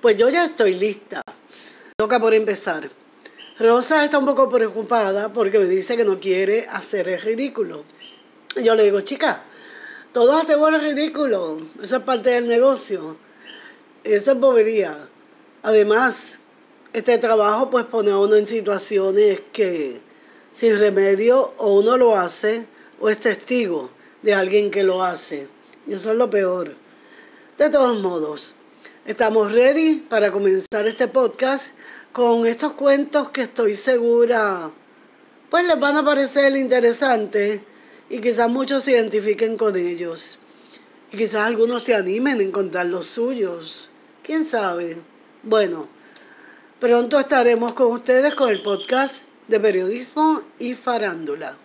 Pues yo ya estoy lista. Toca por empezar. Rosa está un poco preocupada porque me dice que no quiere hacer el ridículo. Y yo le digo, chica, todos hacemos el ridículo. Eso es parte del negocio. Eso es bobería. Además, este trabajo pues pone a uno en situaciones que sin remedio o uno lo hace o es testigo de alguien que lo hace. Y eso es lo peor. De todos modos, estamos ready para comenzar este podcast con estos cuentos que estoy segura pues les van a parecer interesantes y quizás muchos se identifiquen con ellos. Y quizás algunos se animen a encontrar los suyos. ¿Quién sabe? Bueno, pronto estaremos con ustedes con el podcast de periodismo y farándula.